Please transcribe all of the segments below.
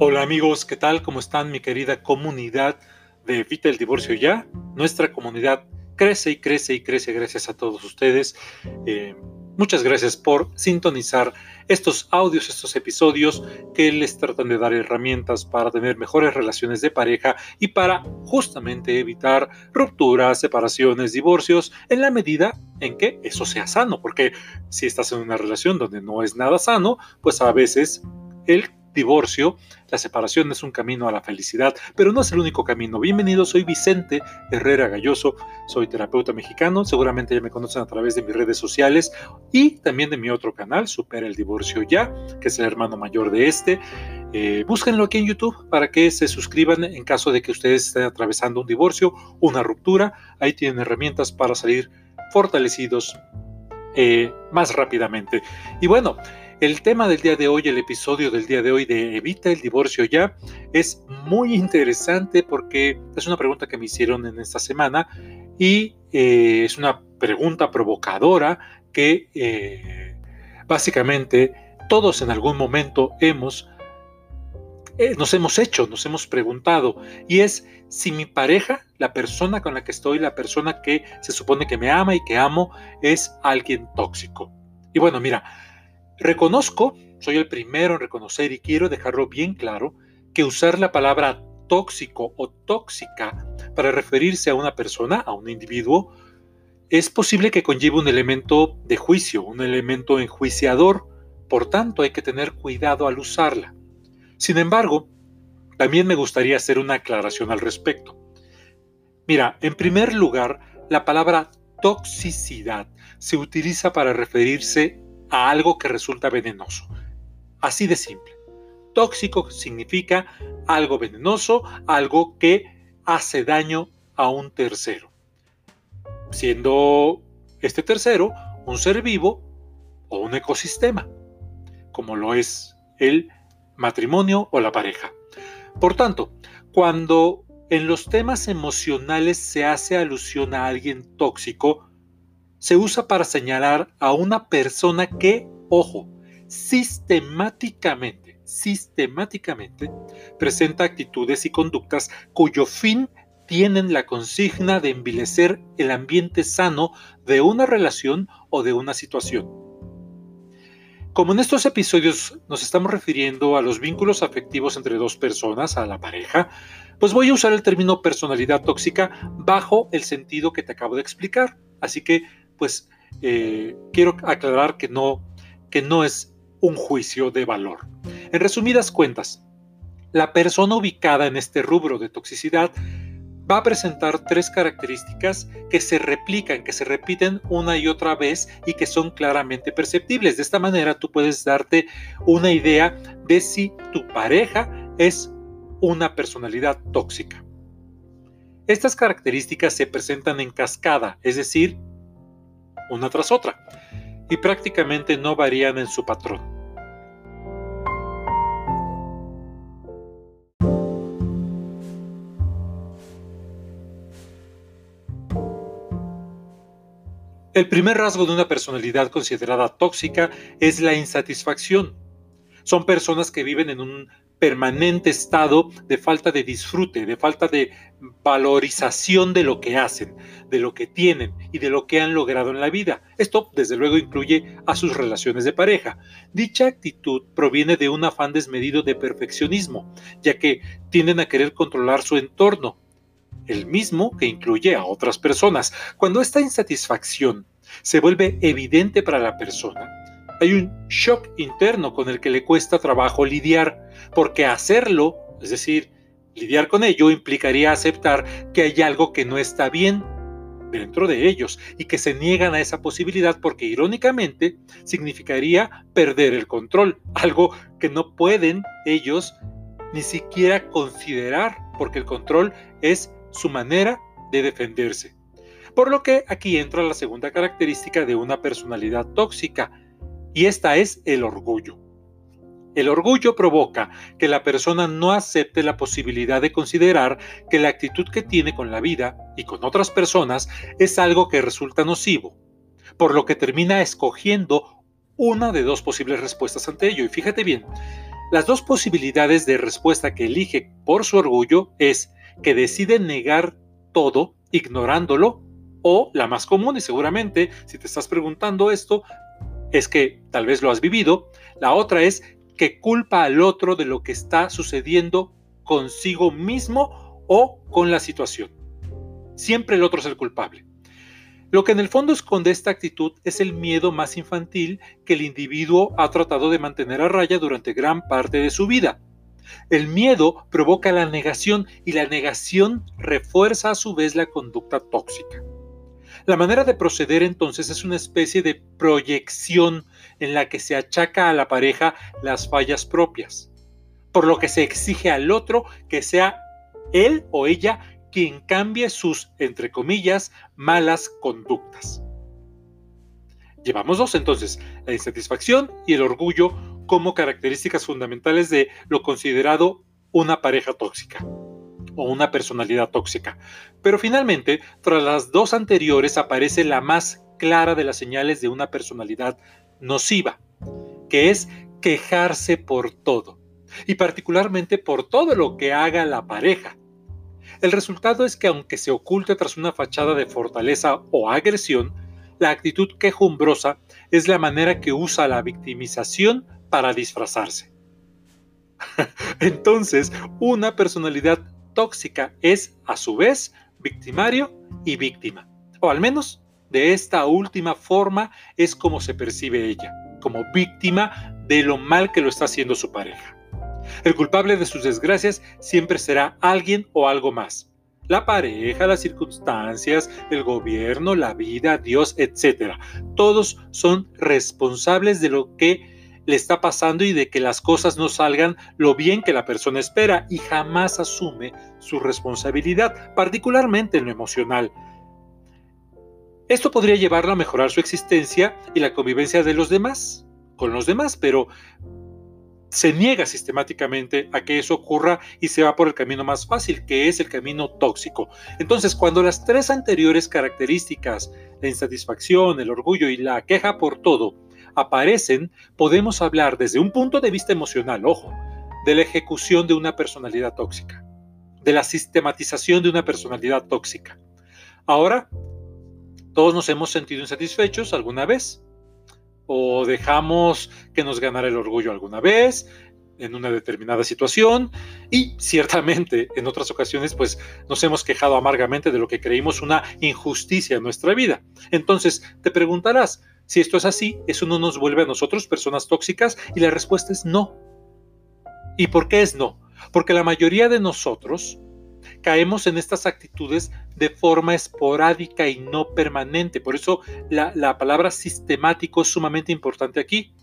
Hola amigos, ¿qué tal? ¿Cómo están mi querida comunidad de Evita el Divorcio Ya? Nuestra comunidad crece y crece y crece gracias a todos ustedes. Eh, muchas gracias por sintonizar estos audios, estos episodios que les tratan de dar herramientas para tener mejores relaciones de pareja y para justamente evitar rupturas, separaciones, divorcios, en la medida en que eso sea sano, porque si estás en una relación donde no es nada sano, pues a veces el divorcio, la separación es un camino a la felicidad, pero no es el único camino. Bienvenido, soy Vicente Herrera Galloso, soy terapeuta mexicano, seguramente ya me conocen a través de mis redes sociales y también de mi otro canal, Supera el Divorcio Ya, que es el hermano mayor de este. Eh, búsquenlo aquí en YouTube para que se suscriban en caso de que ustedes estén atravesando un divorcio, una ruptura. Ahí tienen herramientas para salir fortalecidos eh, más rápidamente. Y bueno, el tema del día de hoy, el episodio del día de hoy de Evita el divorcio ya, es muy interesante porque es una pregunta que me hicieron en esta semana y eh, es una pregunta provocadora que eh, básicamente todos en algún momento hemos, eh, nos hemos hecho, nos hemos preguntado y es si mi pareja, la persona con la que estoy, la persona que se supone que me ama y que amo, es alguien tóxico. Y bueno, mira, Reconozco, soy el primero en reconocer y quiero dejarlo bien claro, que usar la palabra tóxico o tóxica para referirse a una persona, a un individuo, es posible que conlleve un elemento de juicio, un elemento enjuiciador, por tanto hay que tener cuidado al usarla. Sin embargo, también me gustaría hacer una aclaración al respecto. Mira, en primer lugar, la palabra toxicidad se utiliza para referirse a algo que resulta venenoso. Así de simple. Tóxico significa algo venenoso, algo que hace daño a un tercero. Siendo este tercero un ser vivo o un ecosistema, como lo es el matrimonio o la pareja. Por tanto, cuando en los temas emocionales se hace alusión a alguien tóxico, se usa para señalar a una persona que, ojo, sistemáticamente, sistemáticamente presenta actitudes y conductas cuyo fin tienen la consigna de envilecer el ambiente sano de una relación o de una situación. Como en estos episodios nos estamos refiriendo a los vínculos afectivos entre dos personas, a la pareja, pues voy a usar el término personalidad tóxica bajo el sentido que te acabo de explicar. Así que pues eh, quiero aclarar que no, que no es un juicio de valor. En resumidas cuentas, la persona ubicada en este rubro de toxicidad va a presentar tres características que se replican, que se repiten una y otra vez y que son claramente perceptibles. De esta manera tú puedes darte una idea de si tu pareja es una personalidad tóxica. Estas características se presentan en cascada, es decir, una tras otra, y prácticamente no varían en su patrón. El primer rasgo de una personalidad considerada tóxica es la insatisfacción. Son personas que viven en un permanente estado de falta de disfrute, de falta de valorización de lo que hacen, de lo que tienen y de lo que han logrado en la vida. Esto, desde luego, incluye a sus relaciones de pareja. Dicha actitud proviene de un afán desmedido de perfeccionismo, ya que tienden a querer controlar su entorno, el mismo que incluye a otras personas. Cuando esta insatisfacción se vuelve evidente para la persona, hay un shock interno con el que le cuesta trabajo lidiar, porque hacerlo, es decir, lidiar con ello, implicaría aceptar que hay algo que no está bien dentro de ellos y que se niegan a esa posibilidad porque irónicamente significaría perder el control, algo que no pueden ellos ni siquiera considerar porque el control es su manera de defenderse. Por lo que aquí entra la segunda característica de una personalidad tóxica, y esta es el orgullo. El orgullo provoca que la persona no acepte la posibilidad de considerar que la actitud que tiene con la vida y con otras personas es algo que resulta nocivo, por lo que termina escogiendo una de dos posibles respuestas ante ello. Y fíjate bien, Las dos posibilidades de respuesta que elige por su orgullo es que decide negar todo ignorándolo o la más común y seguramente si te estás preguntando esto es que tal vez lo has vivido, la otra es que culpa al otro de lo que está sucediendo consigo mismo o con la situación. Siempre el otro es el culpable. Lo que en el fondo esconde esta actitud es el miedo más infantil que el individuo ha tratado de mantener a raya durante gran parte de su vida. El miedo provoca la negación y la negación refuerza a su vez la conducta tóxica. La manera de proceder entonces es una especie de proyección en la que se achaca a la pareja las fallas propias, por lo que se exige al otro que sea él o ella quien cambie sus, entre comillas, malas conductas. Llevamos dos entonces, la insatisfacción y el orgullo como características fundamentales de lo considerado una pareja tóxica o una personalidad tóxica. Pero finalmente, tras las dos anteriores aparece la más clara de las señales de una personalidad nociva, que es quejarse por todo, y particularmente por todo lo que haga la pareja. El resultado es que aunque se oculte tras una fachada de fortaleza o agresión, la actitud quejumbrosa es la manera que usa la victimización para disfrazarse. Entonces, una personalidad tóxica es, a su vez, victimario y víctima. O al menos, de esta última forma es como se percibe ella, como víctima de lo mal que lo está haciendo su pareja. El culpable de sus desgracias siempre será alguien o algo más. La pareja, las circunstancias, el gobierno, la vida, Dios, etc. Todos son responsables de lo que le está pasando y de que las cosas no salgan lo bien que la persona espera y jamás asume su responsabilidad, particularmente en lo emocional. Esto podría llevarlo a mejorar su existencia y la convivencia de los demás, con los demás, pero se niega sistemáticamente a que eso ocurra y se va por el camino más fácil, que es el camino tóxico. Entonces, cuando las tres anteriores características, la insatisfacción, el orgullo y la queja por todo, aparecen, podemos hablar desde un punto de vista emocional, ojo, de la ejecución de una personalidad tóxica, de la sistematización de una personalidad tóxica. Ahora, todos nos hemos sentido insatisfechos alguna vez, o dejamos que nos ganara el orgullo alguna vez, en una determinada situación y ciertamente en otras ocasiones pues nos hemos quejado amargamente de lo que creímos una injusticia en nuestra vida. Entonces te preguntarás, si esto es así, ¿eso no nos vuelve a nosotros personas tóxicas? Y la respuesta es no. ¿Y por qué es no? Porque la mayoría de nosotros caemos en estas actitudes de forma esporádica y no permanente. Por eso la, la palabra sistemático es sumamente importante aquí.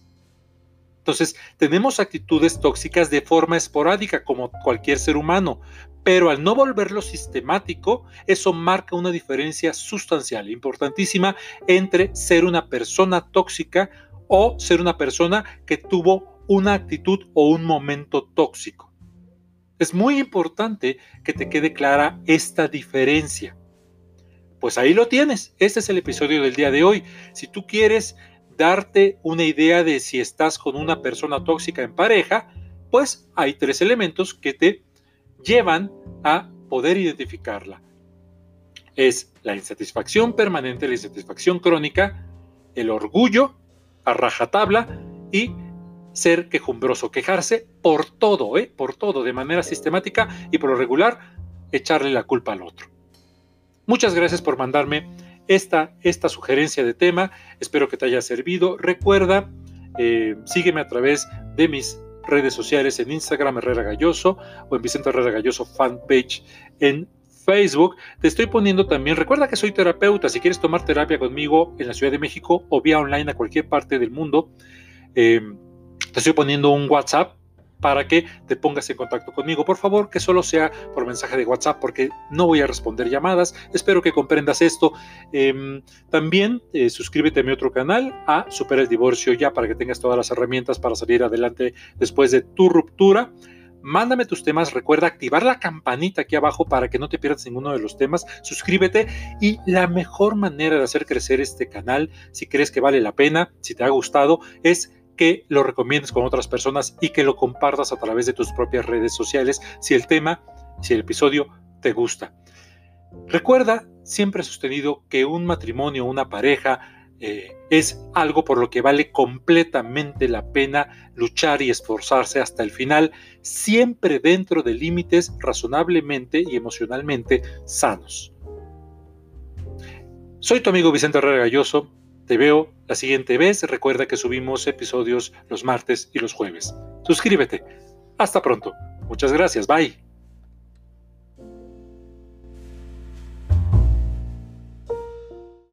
Entonces, tenemos actitudes tóxicas de forma esporádica como cualquier ser humano, pero al no volverlo sistemático, eso marca una diferencia sustancial, importantísima, entre ser una persona tóxica o ser una persona que tuvo una actitud o un momento tóxico. Es muy importante que te quede clara esta diferencia. Pues ahí lo tienes. Este es el episodio del día de hoy. Si tú quieres darte una idea de si estás con una persona tóxica en pareja, pues hay tres elementos que te llevan a poder identificarla. Es la insatisfacción permanente, la insatisfacción crónica, el orgullo a rajatabla y ser quejumbroso, quejarse por todo, ¿eh? por todo, de manera sistemática y por lo regular, echarle la culpa al otro. Muchas gracias por mandarme esta, esta sugerencia de tema. Espero que te haya servido. Recuerda, eh, sígueme a través de mis redes sociales en Instagram Herrera Galloso o en Vicente Herrera Galloso fanpage en Facebook. Te estoy poniendo también, recuerda que soy terapeuta, si quieres tomar terapia conmigo en la Ciudad de México o vía online a cualquier parte del mundo, eh, te estoy poniendo un WhatsApp para que te pongas en contacto conmigo. Por favor, que solo sea por mensaje de WhatsApp porque no voy a responder llamadas. Espero que comprendas esto. Em, también eh, suscríbete a mi otro canal, a Supera el Divorcio ya, para que tengas todas las herramientas para salir adelante después de tu ruptura. Mándame tus temas, recuerda activar la campanita aquí abajo para que no te pierdas ninguno de los temas, suscríbete y la mejor manera de hacer crecer este canal, si crees que vale la pena, si te ha gustado, es que lo recomiendes con otras personas y que lo compartas a través de tus propias redes sociales si el tema, si el episodio te gusta. Recuerda, siempre he sostenido que un matrimonio, una pareja, eh, es algo por lo que vale completamente la pena luchar y esforzarse hasta el final, siempre dentro de límites razonablemente y emocionalmente sanos. Soy tu amigo Vicente Herrera Galloso. Te veo la siguiente vez. Recuerda que subimos episodios los martes y los jueves. Suscríbete. Hasta pronto. Muchas gracias. Bye.